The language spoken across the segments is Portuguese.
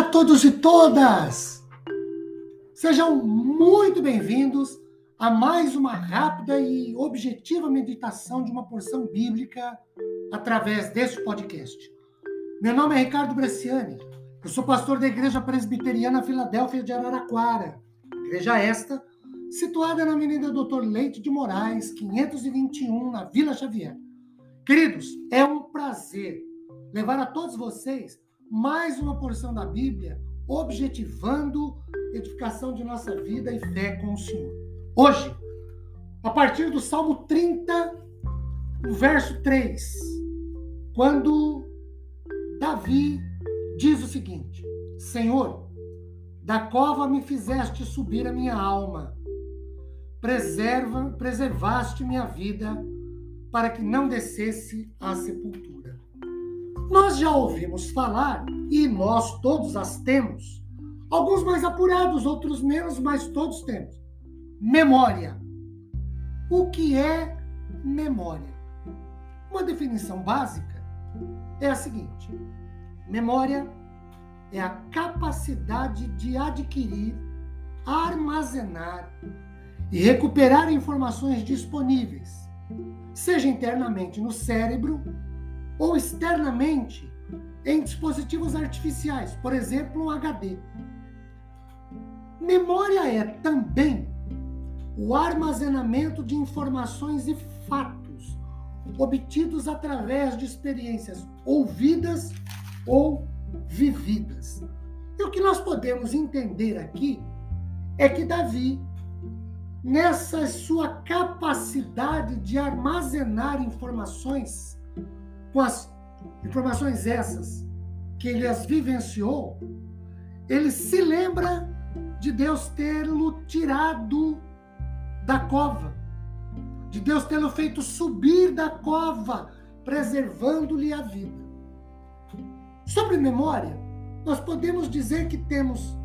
Olá a todos e todas! Sejam muito bem-vindos a mais uma rápida e objetiva meditação de uma porção bíblica através deste podcast. Meu nome é Ricardo Bresciani, eu sou pastor da Igreja Presbiteriana Filadélfia de Araraquara, igreja esta situada na Avenida Doutor Leite de Moraes, 521, na Vila Xavier. Queridos, é um prazer levar a todos vocês mais uma porção da Bíblia, objetivando edificação de nossa vida e fé com o Senhor. Hoje, a partir do Salmo 30, o verso 3, quando Davi diz o seguinte: Senhor, da cova me fizeste subir a minha alma, preserva, preservaste minha vida para que não descesse à sepultura. Nós já ouvimos falar, e nós todos as temos, alguns mais apurados, outros menos, mas todos temos. Memória. O que é memória? Uma definição básica é a seguinte: memória é a capacidade de adquirir, armazenar e recuperar informações disponíveis, seja internamente no cérebro ou externamente em dispositivos artificiais, por exemplo, um HD. Memória é também o armazenamento de informações e fatos obtidos através de experiências ouvidas ou vividas. E o que nós podemos entender aqui é que Davi, nessa sua capacidade de armazenar informações, com as informações essas que ele as vivenciou, ele se lembra de Deus tê-lo tirado da cova, de Deus tê-lo feito subir da cova, preservando-lhe a vida. Sobre memória, nós podemos dizer que temos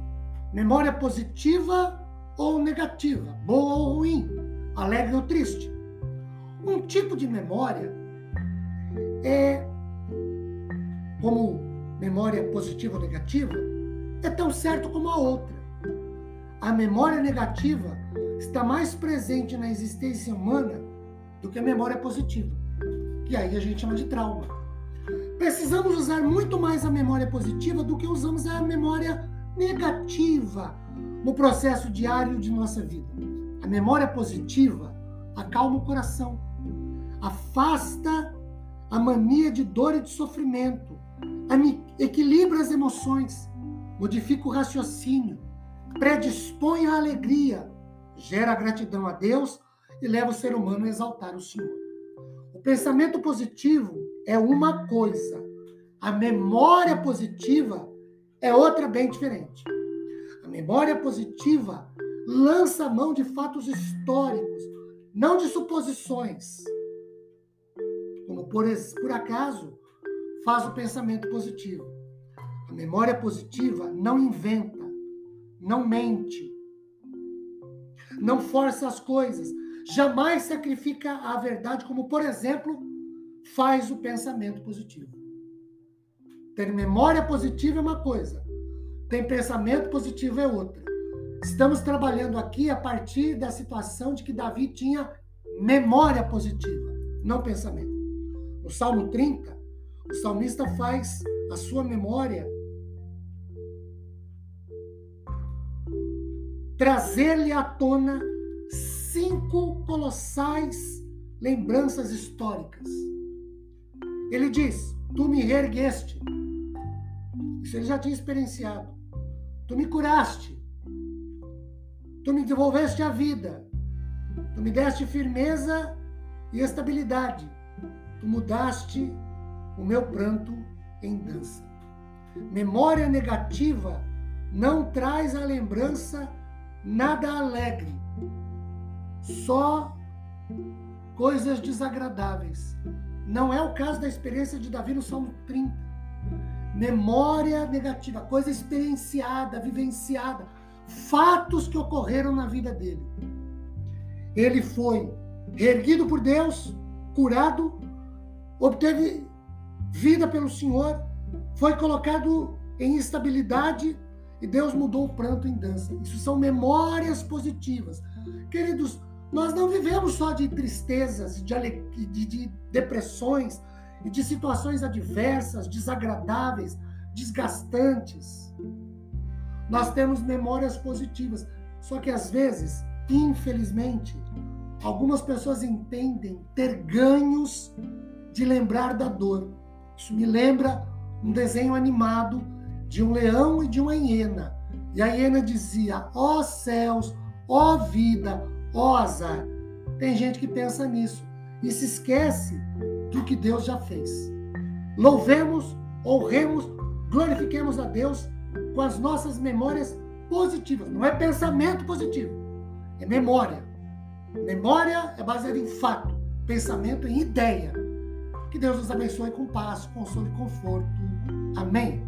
memória positiva ou negativa, boa ou ruim, alegre ou triste. Um tipo de memória é, como memória positiva ou negativa, é tão certo como a outra. A memória negativa está mais presente na existência humana do que a memória positiva. E aí a gente chama de trauma. Precisamos usar muito mais a memória positiva do que usamos a memória negativa no processo diário de nossa vida. A memória positiva acalma o coração, afasta a mania de dor e de sofrimento, equilibra as emoções, modifica o raciocínio, predispõe à alegria, gera gratidão a Deus e leva o ser humano a exaltar o Senhor. O pensamento positivo é uma coisa, a memória positiva é outra bem diferente. A memória positiva lança a mão de fatos históricos, não de suposições por, por acaso faz o pensamento positivo. A memória positiva não inventa, não mente, não força as coisas, jamais sacrifica a verdade, como, por exemplo, faz o pensamento positivo. Ter memória positiva é uma coisa, tem pensamento positivo é outra. Estamos trabalhando aqui a partir da situação de que Davi tinha memória positiva, não pensamento. No Salmo 30, o salmista faz a sua memória trazer-lhe à tona cinco colossais lembranças históricas. Ele diz: Tu me reergueste. Isso ele já tinha experienciado. Tu me curaste. Tu me devolveste a vida. Tu me deste firmeza e estabilidade tu mudaste o meu pranto em dança. Memória negativa não traz a lembrança nada alegre, só coisas desagradáveis. Não é o caso da experiência de Davi no Salmo 30. Memória negativa, coisa experienciada, vivenciada, fatos que ocorreram na vida dele. Ele foi erguido por Deus, curado obteve vida pelo Senhor, foi colocado em instabilidade e Deus mudou o pranto em dança. Isso são memórias positivas. Queridos, nós não vivemos só de tristezas, de, de, de depressões e de situações adversas, desagradáveis, desgastantes. Nós temos memórias positivas. Só que às vezes, infelizmente, algumas pessoas entendem ter ganhos de lembrar da dor. Isso me lembra um desenho animado de um leão e de uma hiena. E a hiena dizia: ó oh céus, ó oh vida, ó oh azar. Tem gente que pensa nisso e se esquece do que Deus já fez. Louvemos, honremos, glorifiquemos a Deus com as nossas memórias positivas. Não é pensamento positivo, é memória. Memória é baseada em fato, pensamento em ideia. Que Deus nos abençoe com paz, consolo e conforto. Amém.